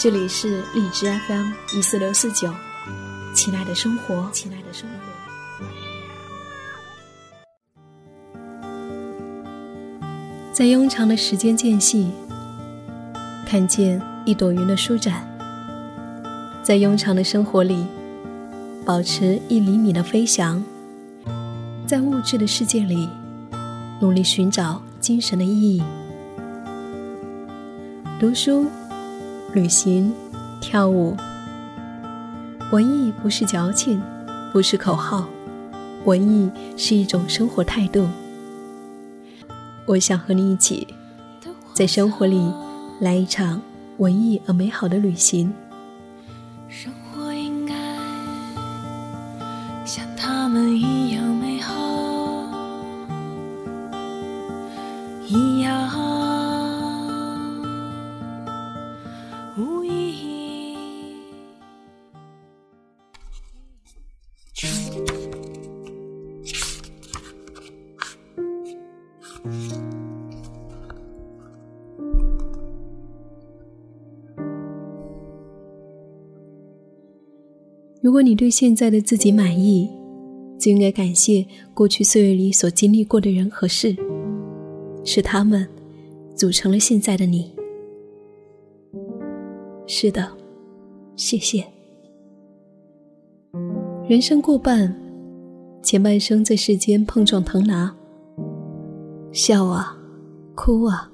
这里是荔枝 FM 一四六四九，亲爱的生活，亲爱的生活。在庸长的时间间隙，看见一朵云的舒展；在庸长的生活里，保持一厘米的飞翔；在物质的世界里，努力寻找精神的意义。读书、旅行、跳舞，文艺不是矫情，不是口号，文艺是一种生活态度。我想和你一起，在生活里来一场文艺而美好的旅行。生活应该像他们一样美好，一样。如果你对现在的自己满意，就应该感谢过去岁月里所经历过的人和事，是他们组成了现在的你。是的，谢谢。人生过半，前半生在世间碰撞腾拿，笑啊，哭啊，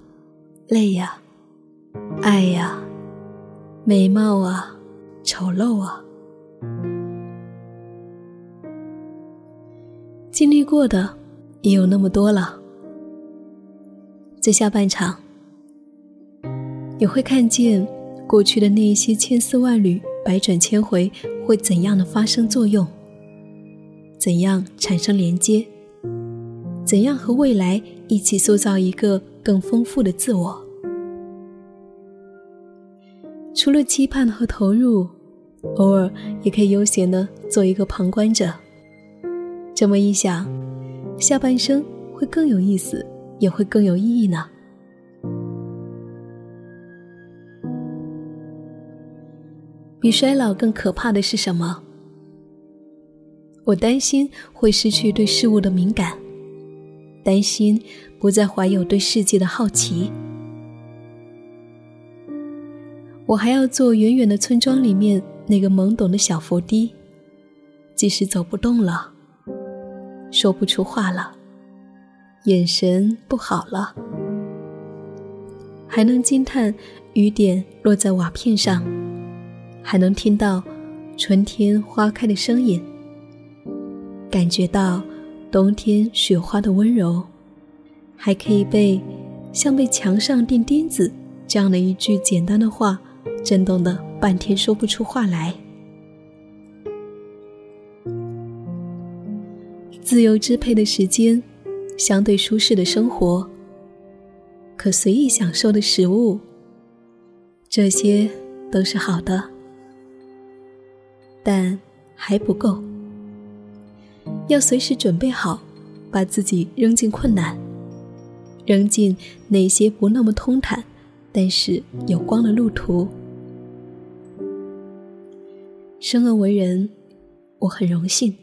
累呀，爱呀，美貌啊，丑陋啊。经历过的也有那么多了，在下半场，你会看见过去的那一些千丝万缕、百转千回会怎样的发生作用，怎样产生连接，怎样和未来一起塑造一个更丰富的自我。除了期盼和投入，偶尔也可以悠闲的做一个旁观者。这么一想，下半生会更有意思，也会更有意义呢。比衰老更可怕的是什么？我担心会失去对事物的敏感，担心不再怀有对世界的好奇。我还要做远远的村庄里面那个懵懂的小伏低，即使走不动了。说不出话了，眼神不好了，还能惊叹雨点落在瓦片上，还能听到春天花开的声音，感觉到冬天雪花的温柔，还可以被像被墙上钉钉子这样的一句简单的话震动的半天说不出话来。自由支配的时间，相对舒适的生活，可随意享受的食物，这些都是好的，但还不够。要随时准备好，把自己扔进困难，扔进那些不那么通坦，但是有光的路途。生而为人，我很荣幸。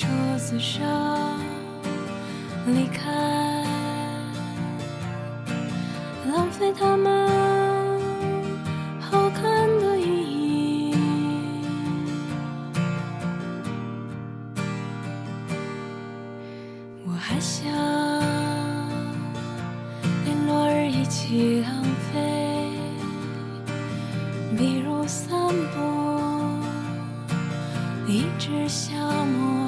桌子上离开，浪费他们好看的意义。我还想连落日一起浪费，比如散步，一直消磨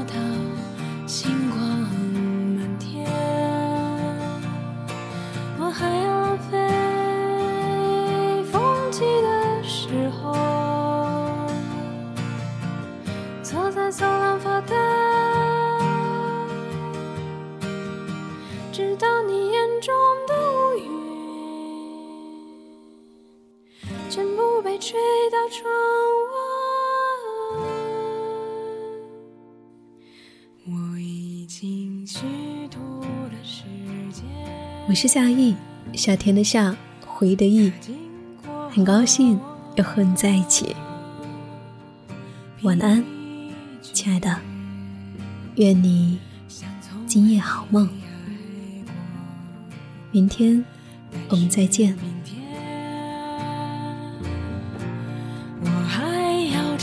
到我是夏意，夏天的夏，回忆的忆，很高兴又和你在一起。晚安，亲爱的，愿你今夜好梦。明天我们再见。明天，我还要